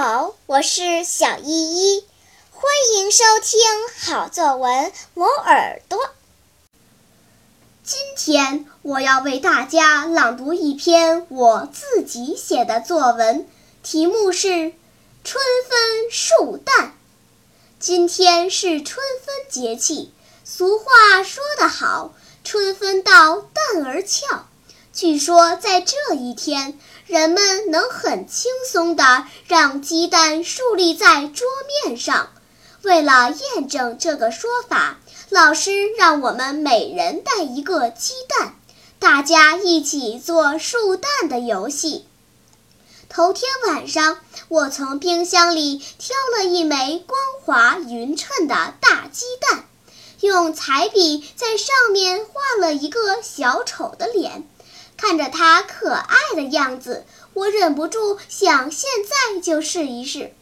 好我是小依依，欢迎收听好作文磨耳朵。今天我要为大家朗读一篇我自己写的作文，题目是《春分树蛋》。今天是春分节气，俗话说得好，“春分到，蛋儿俏”。据说在这一天，人们能很轻松地让鸡蛋竖立在桌面上。为了验证这个说法，老师让我们每人带一个鸡蛋，大家一起做竖蛋的游戏。头天晚上，我从冰箱里挑了一枚光滑匀称的大鸡蛋，用彩笔在上面画了一个小丑的脸。看着它可爱的样子，我忍不住想现在就试一试。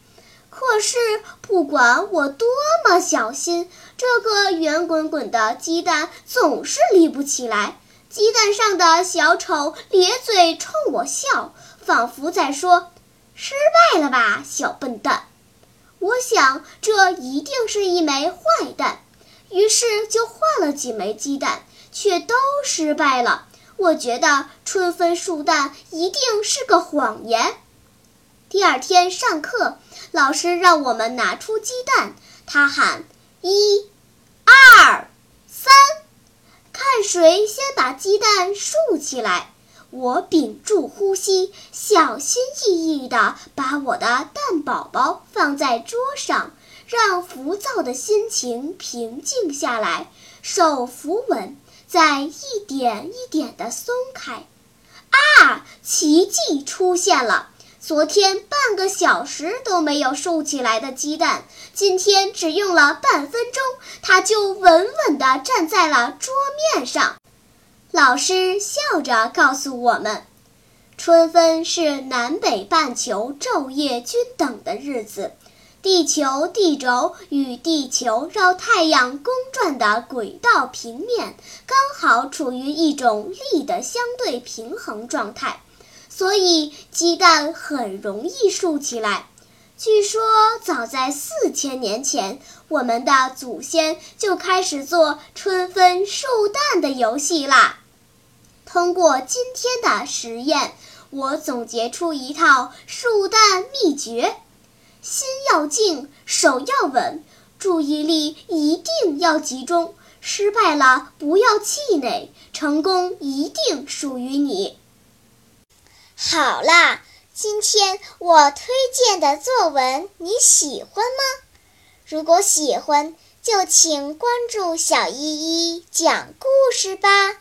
可是不管我多么小心，这个圆滚滚的鸡蛋总是立不起来。鸡蛋上的小丑咧嘴冲我笑，仿佛在说：“失败了吧，小笨蛋。”我想这一定是一枚坏蛋，于是就换了几枚鸡蛋，却都失败了。我觉得春分树蛋一定是个谎言。第二天上课，老师让我们拿出鸡蛋，他喊：“一、二、三，看谁先把鸡蛋竖起来。”我屏住呼吸，小心翼翼地把我的蛋宝宝放在桌上，让浮躁的心情平静下来，手扶稳。在一点一点地松开，啊！奇迹出现了！昨天半个小时都没有竖起来的鸡蛋，今天只用了半分钟，它就稳稳地站在了桌面上。老师笑着告诉我们：“春分是南北半球昼夜均等的日子。”地球地轴与地球绕太阳公转的轨道平面刚好处于一种力的相对平衡状态，所以鸡蛋很容易竖起来。据说，早在四千年前，我们的祖先就开始做春分竖蛋的游戏啦。通过今天的实验，我总结出一套竖蛋秘诀。要静，手要稳，注意力一定要集中。失败了不要气馁，成功一定属于你。好啦，今天我推荐的作文你喜欢吗？如果喜欢，就请关注小依依讲故事吧。